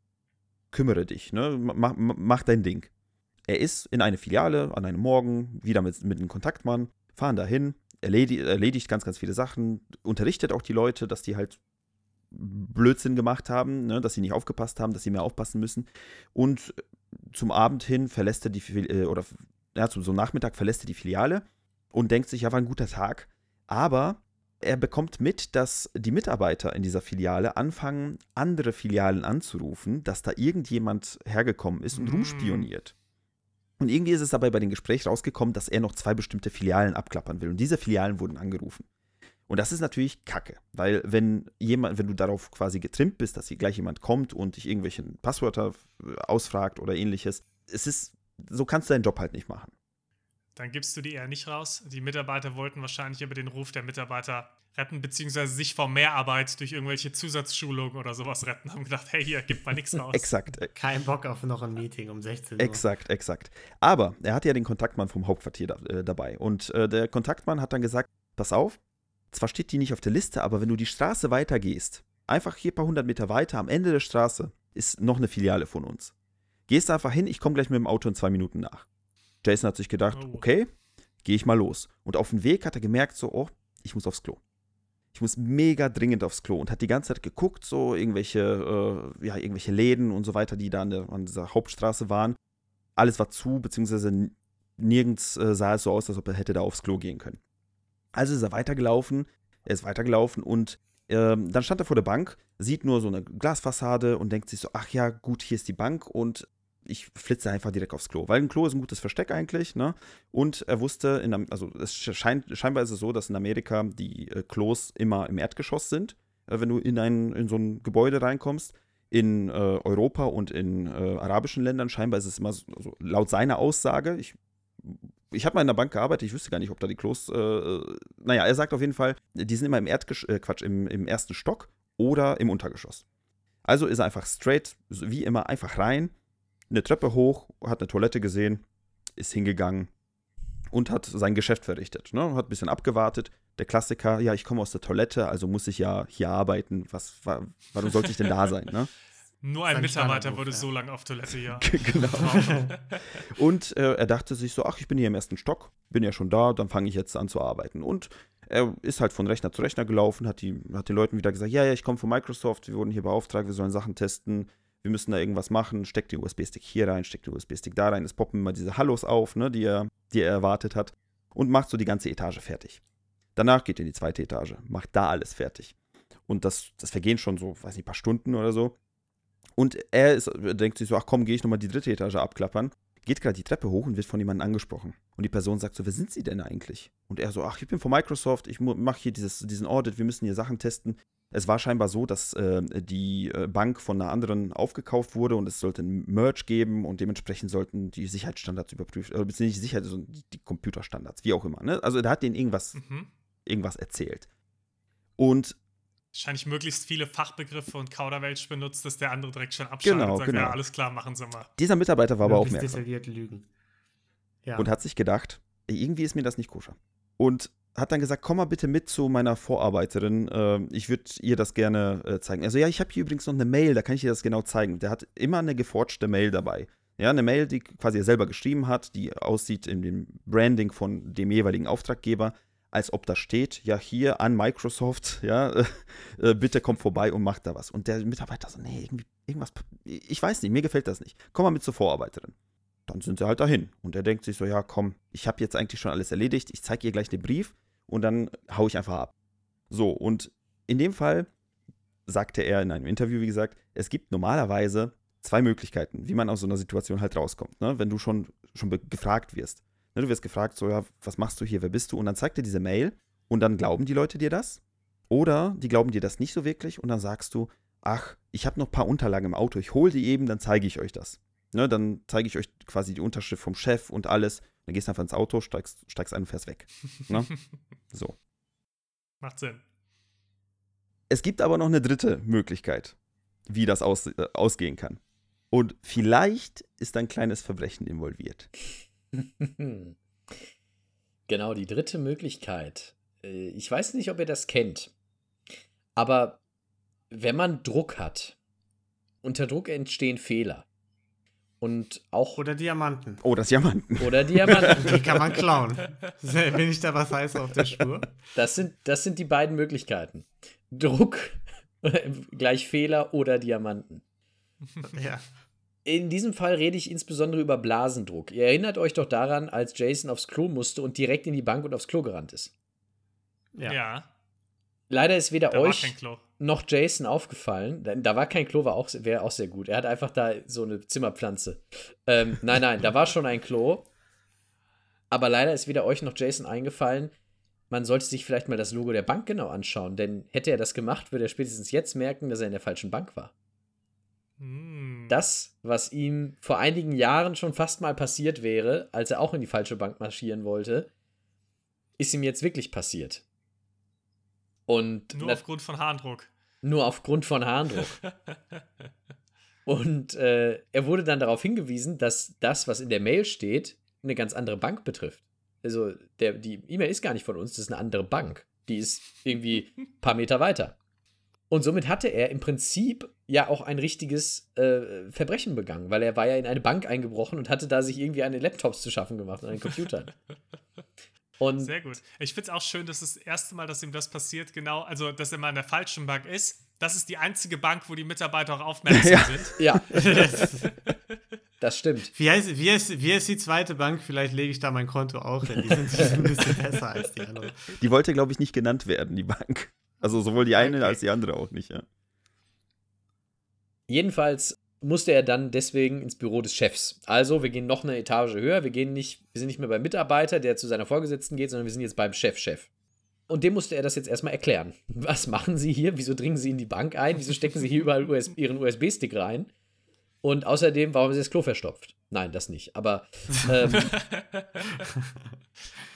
kümmere dich, ne? mach, mach dein Ding. Er ist in eine Filiale an einem Morgen, wieder mit, mit einem Kontaktmann, fahren dahin, erledigt, erledigt ganz, ganz viele Sachen, unterrichtet auch die Leute, dass die halt Blödsinn gemacht haben, ne, dass sie nicht aufgepasst haben, dass sie mehr aufpassen müssen. Und zum Abend hin verlässt er die, äh, oder ja, zum so Nachmittag verlässt er die Filiale und denkt sich, ja, war ein guter Tag. Aber er bekommt mit, dass die Mitarbeiter in dieser Filiale anfangen, andere Filialen anzurufen, dass da irgendjemand hergekommen ist und mm. rumspioniert. Und irgendwie ist es dabei bei den Gesprächen rausgekommen, dass er noch zwei bestimmte Filialen abklappern will. Und diese Filialen wurden angerufen. Und das ist natürlich Kacke, weil wenn jemand, wenn du darauf quasi getrimmt bist, dass hier gleich jemand kommt und dich irgendwelche Passwörter äh, ausfragt oder ähnliches, es ist, so kannst du deinen Job halt nicht machen. Dann gibst du die eher nicht raus. Die Mitarbeiter wollten wahrscheinlich über den Ruf der Mitarbeiter retten, beziehungsweise sich vor Mehrarbeit durch irgendwelche Zusatzschulungen oder sowas retten. Haben gedacht, hey, hier, gib mal nichts raus. exakt. Kein Bock auf noch ein Meeting um 16 Uhr. Exakt, exakt. Aber er hatte ja den Kontaktmann vom Hauptquartier da, äh, dabei. Und äh, der Kontaktmann hat dann gesagt, pass auf, zwar steht die nicht auf der Liste, aber wenn du die Straße weitergehst, einfach hier ein paar hundert Meter weiter, am Ende der Straße, ist noch eine Filiale von uns. Gehst einfach hin, ich komme gleich mit dem Auto in zwei Minuten nach. Jason hat sich gedacht, oh. okay, gehe ich mal los. Und auf dem Weg hat er gemerkt, so, oh, ich muss aufs Klo ich muss mega dringend aufs Klo und hat die ganze Zeit geguckt, so irgendwelche, äh, ja, irgendwelche Läden und so weiter, die da an, der, an dieser Hauptstraße waren. Alles war zu, beziehungsweise nirgends äh, sah es so aus, als ob er hätte da aufs Klo gehen können. Also ist er weitergelaufen, er ist weitergelaufen und Ähm, dann stand er vor der Bank, sieht nur so eine Glasfassade und denkt sich so, ach ja, gut, hier ist die Bank und ich flitze einfach direkt aufs Klo, weil ein Klo ist ein gutes Versteck eigentlich, ne? Und er wusste, in, also es scheint, scheinbar ist es so, dass in Amerika die äh, Klos immer im Erdgeschoss sind, äh, wenn du in, ein, in so ein Gebäude reinkommst. In äh, Europa und in äh, arabischen Ländern scheinbar ist es immer so, also laut seiner Aussage, ich, ich habe mal in der Bank gearbeitet, ich wüsste gar nicht, ob da die Klos, äh, äh, naja, er sagt auf jeden Fall, die sind immer im Erdgeschoss, Quatsch, im, im ersten Stock oder im Untergeschoss. Also ist er einfach straight, wie immer, einfach rein, eine Treppe hoch, hat eine Toilette gesehen, ist hingegangen und hat sein Geschäft verrichtet. Ne? Hat ein bisschen abgewartet. Der Klassiker, ja, ich komme aus der Toilette, also muss ich ja hier arbeiten. Was, warum sollte ich denn da sein? Ne? Nur ein, ein Mitarbeiter wurde ja. so lange auf Toilette, ja. genau. und äh, er dachte sich so, ach, ich bin hier im ersten Stock, bin ja schon da, dann fange ich jetzt an zu arbeiten. Und er ist halt von Rechner zu Rechner gelaufen, hat, die, hat den Leuten wieder gesagt, ja, ja, ich komme von Microsoft, wir wurden hier beauftragt, wir sollen Sachen testen, wir müssen da irgendwas machen, steckt den USB-Stick hier rein, steckt den USB-Stick da rein, es poppen immer diese Hallos auf, ne, die, er, die er erwartet hat und macht so die ganze Etage fertig. Danach geht er in die zweite Etage, macht da alles fertig. Und das, das vergehen schon so, weiß nicht, ein paar Stunden oder so. Und er ist, denkt sich so, ach komm, gehe ich nochmal die dritte Etage abklappern. Geht gerade die Treppe hoch und wird von jemandem angesprochen. Und die Person sagt so, wer sind Sie denn eigentlich? Und er so, ach, ich bin von Microsoft, ich mache hier dieses, diesen Audit, wir müssen hier Sachen testen. Es war scheinbar so, dass äh, die äh, Bank von einer anderen aufgekauft wurde und es sollte ein Merge geben und dementsprechend sollten die Sicherheitsstandards überprüft, äh, beziehungsweise nicht Sicherheit, sondern die Computerstandards, wie auch immer. Ne? Also da hat denen irgendwas, mhm. irgendwas erzählt. Und Wahrscheinlich möglichst viele Fachbegriffe und Kauderwelsch benutzt, dass der andere direkt schon abschaltet genau, und sagt, genau. ja, alles klar, machen Sie mal. Dieser Mitarbeiter war möglichst aber aufmerksam. detailliert lügen. Ja. Und hat sich gedacht, irgendwie ist mir das nicht koscher. Und hat dann gesagt, komm mal bitte mit zu meiner Vorarbeiterin. Äh, ich würde ihr das gerne äh, zeigen. Also ja, ich habe hier übrigens noch eine Mail, da kann ich dir das genau zeigen. Der hat immer eine geforgte Mail dabei. Ja, eine Mail, die quasi er selber geschrieben hat, die aussieht in dem Branding von dem jeweiligen Auftraggeber, als ob da steht, ja, hier an Microsoft, ja, äh, bitte kommt vorbei und macht da was. Und der Mitarbeiter so, nee, irgendwie, irgendwas, ich weiß nicht, mir gefällt das nicht. Komm mal mit zur Vorarbeiterin dann sind sie halt dahin. Und er denkt sich so, ja, komm, ich habe jetzt eigentlich schon alles erledigt, ich zeige ihr gleich den Brief und dann haue ich einfach ab. So, und in dem Fall sagte er in einem Interview, wie gesagt, es gibt normalerweise zwei Möglichkeiten, wie man aus so einer Situation halt rauskommt, ne? wenn du schon, schon gefragt wirst. Ne? Du wirst gefragt, so, ja, was machst du hier, wer bist du? Und dann zeigt er diese Mail und dann glauben die Leute dir das. Oder die glauben dir das nicht so wirklich und dann sagst du, ach, ich habe noch ein paar Unterlagen im Auto, ich hole die eben, dann zeige ich euch das. Ne, dann zeige ich euch quasi die Unterschrift vom Chef und alles. Dann gehst du einfach ins Auto, steigst, steigst ein und fährst weg. Ne? So. Macht Sinn. Es gibt aber noch eine dritte Möglichkeit, wie das aus, äh, ausgehen kann. Und vielleicht ist ein kleines Verbrechen involviert. genau, die dritte Möglichkeit. Äh, ich weiß nicht, ob ihr das kennt. Aber wenn man Druck hat, unter Druck entstehen Fehler. Und auch. Oder Diamanten. Oh, das Diamanten. Oder Diamanten. Die kann man klauen. Bin ich da was heiß auf der Spur? Das sind, das sind die beiden Möglichkeiten. Druck gleich Fehler oder Diamanten. Ja. In diesem Fall rede ich insbesondere über Blasendruck. Ihr erinnert euch doch daran, als Jason aufs Klo musste und direkt in die Bank und aufs Klo gerannt ist. Ja. ja. Leider ist weder da euch noch Jason aufgefallen. Da war kein Klo, auch, wäre auch sehr gut. Er hat einfach da so eine Zimmerpflanze. Ähm, nein, nein, da war schon ein Klo. Aber leider ist weder euch noch Jason eingefallen. Man sollte sich vielleicht mal das Logo der Bank genau anschauen, denn hätte er das gemacht, würde er spätestens jetzt merken, dass er in der falschen Bank war. Mm. Das, was ihm vor einigen Jahren schon fast mal passiert wäre, als er auch in die falsche Bank marschieren wollte, ist ihm jetzt wirklich passiert. Und nur aufgrund von Harndruck. Nur aufgrund von Harndruck. Und äh, er wurde dann darauf hingewiesen, dass das, was in der Mail steht, eine ganz andere Bank betrifft. Also der, die E-Mail ist gar nicht von uns, das ist eine andere Bank. Die ist irgendwie ein paar Meter weiter. Und somit hatte er im Prinzip ja auch ein richtiges äh, Verbrechen begangen, weil er war ja in eine Bank eingebrochen und hatte da sich irgendwie eine Laptops zu schaffen gemacht und einen Computer. Und Sehr gut. Ich finde es auch schön, dass das erste Mal, dass ihm das passiert, genau, also dass er mal in der falschen Bank ist. Das ist die einzige Bank, wo die Mitarbeiter auch aufmerksam ja. sind. Ja. das stimmt. Wie heißt, wie, heißt, wie heißt die zweite Bank? Vielleicht lege ich da mein Konto auch hin. Die sind ein bisschen besser als die anderen. Die wollte, glaube ich, nicht genannt werden, die Bank. Also sowohl die eine Okay. als die andere auch nicht, ja. Jedenfalls musste er dann deswegen ins Büro des Chefs. Also, wir gehen noch eine Etage höher. Wir gehen nicht, wir sind nicht mehr beim Mitarbeiter, der zu seiner Vorgesetzten geht, sondern wir sind jetzt beim Chef-Chef. Und dem musste er das jetzt erstmal erklären. Was machen Sie hier? Wieso dringen Sie in die Bank ein? Wieso stecken Sie hier überall US Ihren USB-Stick rein? Und außerdem, warum ist das Klo verstopft? Nein, das nicht. Aber ähm,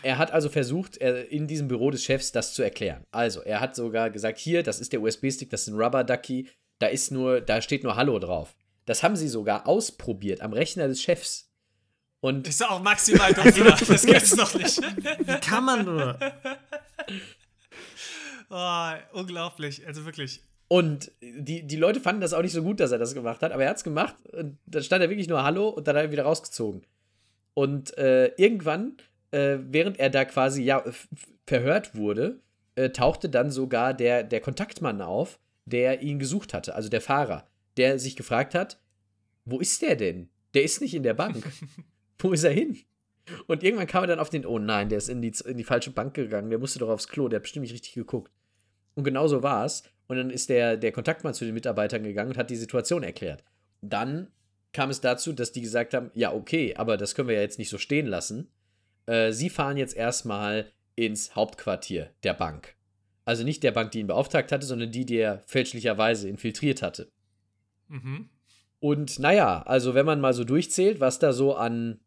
er hat also versucht, er, in diesem Büro des Chefs das zu erklären. Also, er hat sogar gesagt, hier, das ist der USB-Stick, das ist ein Rubber Ducky, da ist nur, da steht nur Hallo drauf. Das haben sie sogar ausprobiert am Rechner des Chefs. Und Ist auch maximal dumm, oder? Das gibt's doch nicht. Wie kann man nur? Oh, unglaublich. Also wirklich. Und die, die Leute fanden das auch nicht so gut, dass er das gemacht hat, aber er hat es gemacht und dann stand er wirklich nur Hallo und dann hat er wieder rausgezogen. Und äh, irgendwann, äh, während er da quasi ja verhört wurde, äh, tauchte dann sogar der, der Kontaktmann auf, der ihn gesucht hatte, also der Fahrer, der sich gefragt hat, wo ist der denn? Der ist nicht in der Bank. wo ist er hin? Und irgendwann kam er dann auf den, oh nein, der ist in die, in die falsche Bank gegangen, der musste doch aufs Klo, der hat bestimmt nicht richtig geguckt. Und genau so war es. Und dann ist der, der Kontaktmann zu den Mitarbeitern gegangen und hat die Situation erklärt. Dann kam es dazu, dass die gesagt haben: Ja, okay, aber das können wir ja jetzt nicht so stehen lassen. Äh, Sie fahren jetzt erstmal ins Hauptquartier der Bank. Also nicht der Bank, die ihn beauftragt hatte, sondern die, die er fälschlicherweise infiltriert hatte. Mhm. Und naja, also wenn man mal so durchzählt, was da so an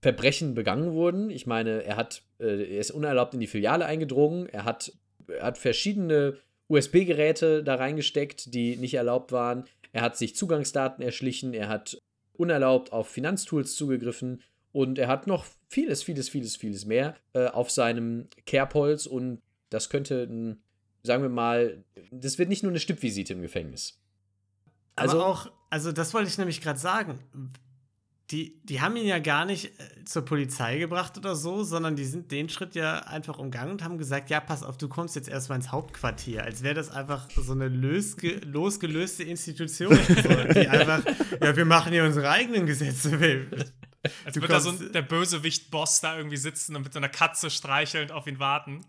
Verbrechen begangen wurden, ich meine, er hat, äh, er ist unerlaubt in die Filiale eingedrungen, er hat, er hat verschiedene USB-Geräte da reingesteckt, die nicht erlaubt waren, er hat sich Zugangsdaten erschlichen, er hat unerlaubt auf Finanztools zugegriffen und er hat noch vieles, vieles, vieles, vieles mehr äh, auf seinem Kerbholz und das könnte, sagen wir mal, das wird nicht nur eine Stippvisite im Gefängnis. Also- Aber auch, also das wollte ich nämlich gerade sagen. Die, die haben ihn ja gar nicht äh, zur Polizei gebracht oder so, sondern die sind den Schritt ja einfach umgangen und haben gesagt, ja, pass auf, du kommst jetzt erstmal ins Hauptquartier. Als wäre das einfach so eine lösge losgelöste Institution. so, die einfach, ja, wir machen hier unsere eigenen Gesetze. Als Du würde da so ein, der Bösewicht-Boss da irgendwie sitzen und mit so einer Katze streichelnd auf ihn warten.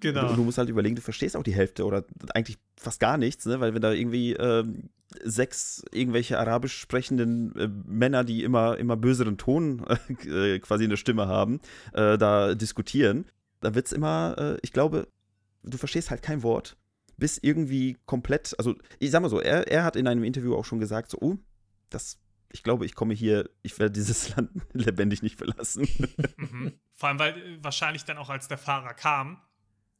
Genau. Und du musst halt überlegen, du verstehst auch die Hälfte oder eigentlich fast gar nichts, ne? weil wenn da irgendwie ähm, sechs irgendwelche arabisch sprechenden äh, Männer, die immer, immer böseren Ton äh, quasi in der Stimme haben, äh, da diskutieren, da wird es immer, äh, ich glaube, du verstehst halt kein Wort, bis irgendwie komplett, also ich sag mal so, er, er hat in einem Interview auch schon gesagt, so, oh, das, ich glaube, ich komme hier, ich werde dieses Land lebendig nicht verlassen. Mhm. Vor allem, weil äh, wahrscheinlich dann auch als der Fahrer kam,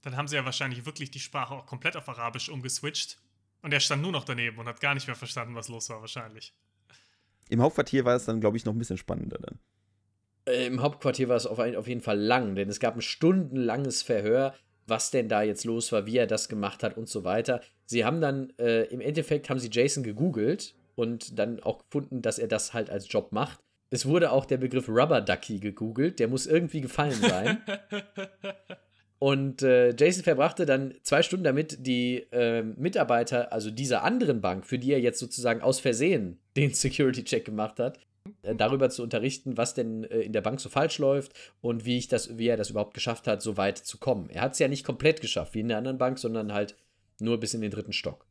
dann haben sie ja wahrscheinlich wirklich die Sprache auch komplett auf Arabisch umgeswitcht. Und er stand nur noch daneben und hat gar nicht mehr verstanden, was los war, wahrscheinlich. Im Hauptquartier war es dann, glaube ich, noch ein bisschen spannender dann. Äh, Im Hauptquartier war es auf, ein, auf jeden Fall lang, denn es gab ein stundenlanges Verhör, was denn da jetzt los war, wie er das gemacht hat und so weiter. Sie haben dann, äh, im Endeffekt haben sie Jason gegoogelt und dann auch gefunden, dass er das halt als Job macht. Es wurde auch der Begriff Rubber Ducky gegoogelt, der muss irgendwie gefallen sein. Und äh, Jason verbrachte dann zwei Stunden damit, die äh, Mitarbeiter, also dieser anderen Bank, für die er jetzt sozusagen aus Versehen den Security-Check gemacht hat, äh, darüber zu unterrichten, was denn äh, in der Bank so falsch läuft und wie, ich das, wie er das überhaupt geschafft hat, so weit zu kommen. Er hat es ja nicht komplett geschafft, wie in der anderen Bank, sondern halt nur bis in den dritten Stock.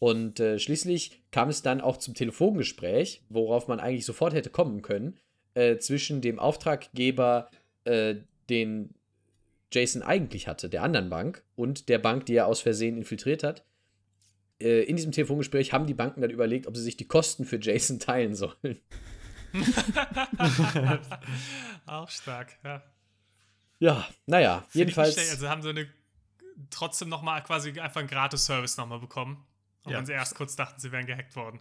Und äh, schließlich kam es dann auch zum Telefongespräch, worauf man eigentlich sofort hätte kommen können, äh, zwischen dem Auftraggeber, den Jason eigentlich hatte, der anderen Bank, und der Bank, die er aus Versehen infiltriert hat. Äh, in diesem Telefongespräch haben die Banken dann überlegt, ob sie sich die Kosten für Jason teilen sollen. auch stark, ja. Ja, naja, nicht jedenfalls. schlecht. Also haben sie eine, trotzdem nochmal quasi einfach einen Gratis-Service nochmal bekommen. Auch Ja. wenn sie erst kurz dachten, sie wären gehackt worden.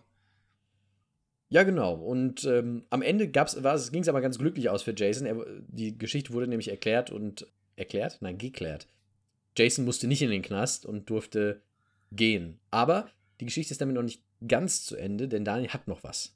Ja, genau. Und ähm, am Ende ging es aber ganz glücklich aus für Jason. Er, die Geschichte wurde nämlich erklärt und. Erklärt? Nein, geklärt. Jason musste nicht in den Knast und durfte gehen. Aber die Geschichte ist damit noch nicht ganz zu Ende, denn Daniel hat noch was.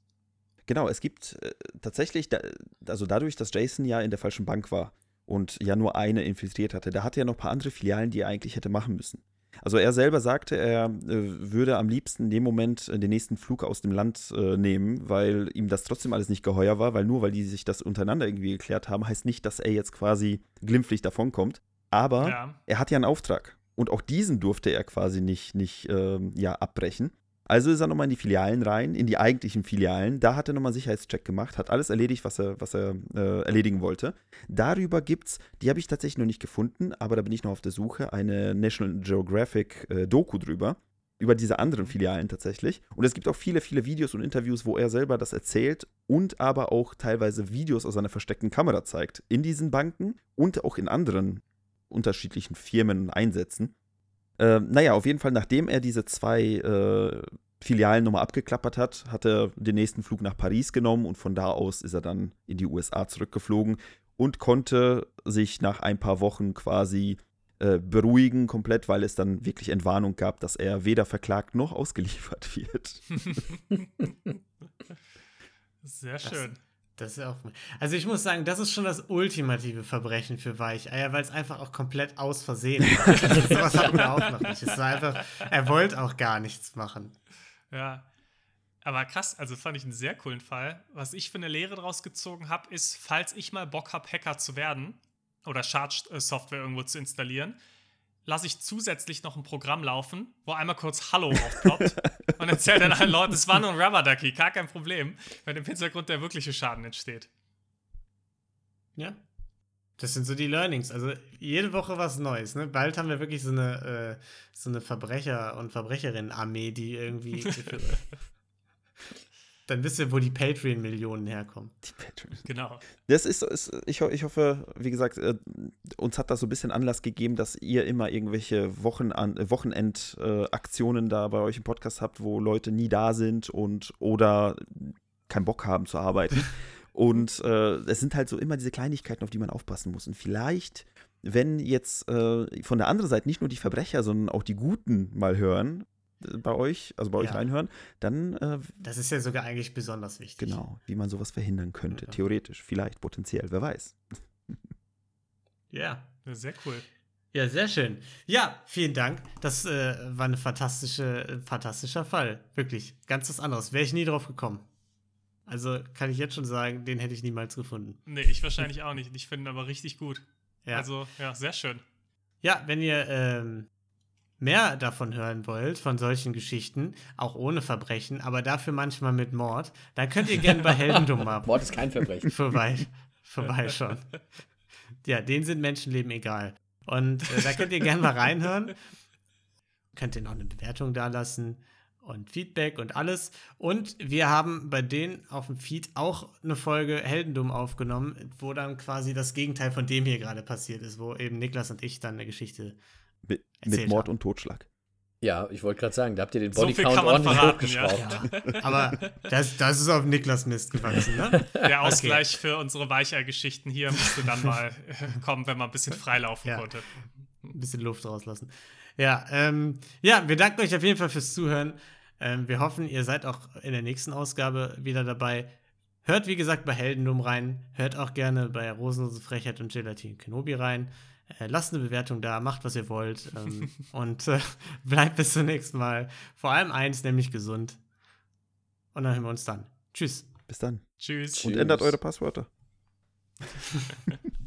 Genau, es gibt äh, tatsächlich, da, also dadurch, dass Jason ja in der falschen Bank war und ja nur eine infiltriert hatte, da hatte er noch ein paar andere Filialen, die er eigentlich hätte machen müssen. Also er selber sagte, er äh, würde am liebsten in dem Moment äh, den nächsten Flug aus dem Land äh, nehmen, weil ihm das trotzdem alles nicht geheuer war, weil nur weil die sich das untereinander irgendwie geklärt haben, heißt nicht, dass er jetzt quasi glimpflich davonkommt. Aber Ja. er hat ja einen Auftrag. Und auch diesen durfte er quasi nicht, nicht ähm, ja, abbrechen. Also ist er nochmal in die Filialen rein, in die eigentlichen Filialen. Da hat er nochmal einen Sicherheitscheck gemacht, hat alles erledigt, was er, was er äh, erledigen wollte. Darüber gibt es, die habe ich tatsächlich noch nicht gefunden, aber da bin ich noch auf der Suche, eine National Geographic äh, Doku drüber. Über diese anderen Filialen tatsächlich. Und es gibt auch viele, viele Videos und Interviews, wo er selber das erzählt und aber auch teilweise Videos aus seiner versteckten Kamera zeigt. In diesen Banken und auch in anderen unterschiedlichen Firmen und Einsätzen. Äh, naja, auf jeden Fall, nachdem er diese zwei äh, Filialen nochmal abgeklappert hat, hat er den nächsten Flug nach Paris genommen und von da aus ist er dann in die USA zurückgeflogen und konnte sich nach ein paar Wochen quasi äh, beruhigen komplett, weil es dann wirklich Entwarnung gab, dass er weder verklagt noch ausgeliefert wird. Sehr schön. Das ist auch. Also ich muss sagen, das ist schon das ultimative Verbrechen für Weicheier, weil es einfach auch komplett aus Versehen war. Also sowas wir auch noch nicht. Es war einfach, er wollte auch gar nichts machen. Ja. Aber krass, also fand ich einen sehr coolen Fall. Was ich für eine Lehre daraus gezogen habe, ist, falls ich mal Bock habe, Hacker zu werden oder Charge-Software irgendwo zu installieren, lasse ich zusätzlich noch ein Programm laufen, wo einmal kurz Hallo aufploppt und erzählt dann allen Leuten, es war nur ein Rubber Ducky, gar kein Problem, weil im Hintergrund der wirkliche Schaden entsteht. Ja. Das sind so die Learnings. Also jede Woche was Neues. Ne? Bald haben wir wirklich so eine, äh, so eine Verbrecher- und Verbrecherinnen-Armee, die irgendwie Dann wisst ihr, wo die Patreon-Millionen herkommen. Die Patreon. Genau. Das ist, ist ich, ich hoffe, wie gesagt, äh, uns hat das so ein bisschen Anlass gegeben, dass ihr immer irgendwelche Wochen äh, Wochenendaktionen äh, da bei euch im Podcast habt, wo Leute nie da sind und oder keinen Bock haben zu arbeiten. und äh, es sind halt so immer diese Kleinigkeiten, auf die man aufpassen muss. Und vielleicht wenn jetzt äh, von der anderen Seite nicht nur die Verbrecher, sondern auch die Guten mal hören, bei euch, also bei euch ja. reinhören, dann. Äh, das ist ja sogar eigentlich besonders wichtig. Genau, wie man sowas verhindern könnte, ja. theoretisch, vielleicht, potenziell, wer weiß. Ja. Sehr cool. Ja, sehr schön. Ja, vielen Dank. Das äh, war ein fantastische, fantastischer Fall. Wirklich. Ganz was anderes. Wäre ich nie drauf gekommen. Also kann ich jetzt schon sagen, den hätte ich niemals gefunden. Nee, ich wahrscheinlich auch nicht. Ich finde ihn aber richtig gut. Ja. Also, ja, sehr schön. Ja, wenn ihr ähm, mehr davon hören wollt, von solchen Geschichten, auch ohne Verbrechen, aber dafür manchmal mit Mord, dann könnt ihr gerne bei Heldendum mal Mord ist kein Verbrechen. vorbei, vorbeischauen. Ja, denen sind Menschenleben egal. Und äh, da könnt ihr gerne mal reinhören. Könnt ihr noch eine Bewertung da lassen und Feedback und alles. Und wir haben bei denen auf dem Feed auch eine Folge Heldendum aufgenommen, wo dann quasi das Gegenteil von dem hier gerade passiert ist, wo eben Niklas und ich dann eine Geschichte mit, mit Mord und Totschlag. Ja, ich wollte gerade sagen, da habt ihr den Bodycount so ordentlich verraten, hochgeschraubt. Ja. Ja. Aber das, das ist auf Niklas Mist gewachsen, ne? Der Ausgleich okay. für unsere Weichei-Geschichten hier müsste dann mal kommen, wenn man ein bisschen freilaufen ja. konnte. Ein bisschen Luft rauslassen. Ja, ähm, ja, wir danken euch auf jeden Fall fürs Zuhören. Ähm, wir hoffen, ihr seid auch in der nächsten Ausgabe wieder dabei. Hört, wie gesagt, bei Heldendum rein. Hört auch gerne bei Rosenlose Frechheit und Gelatin Kenobi rein. Äh, lasst eine Bewertung da, macht was ihr wollt ähm, und äh, bleibt bis zum nächsten Mal. Vor allem eins, nämlich gesund. Und dann hören wir uns dann. Tschüss. Bis dann. Tschüss. Und ändert eure Passwörter.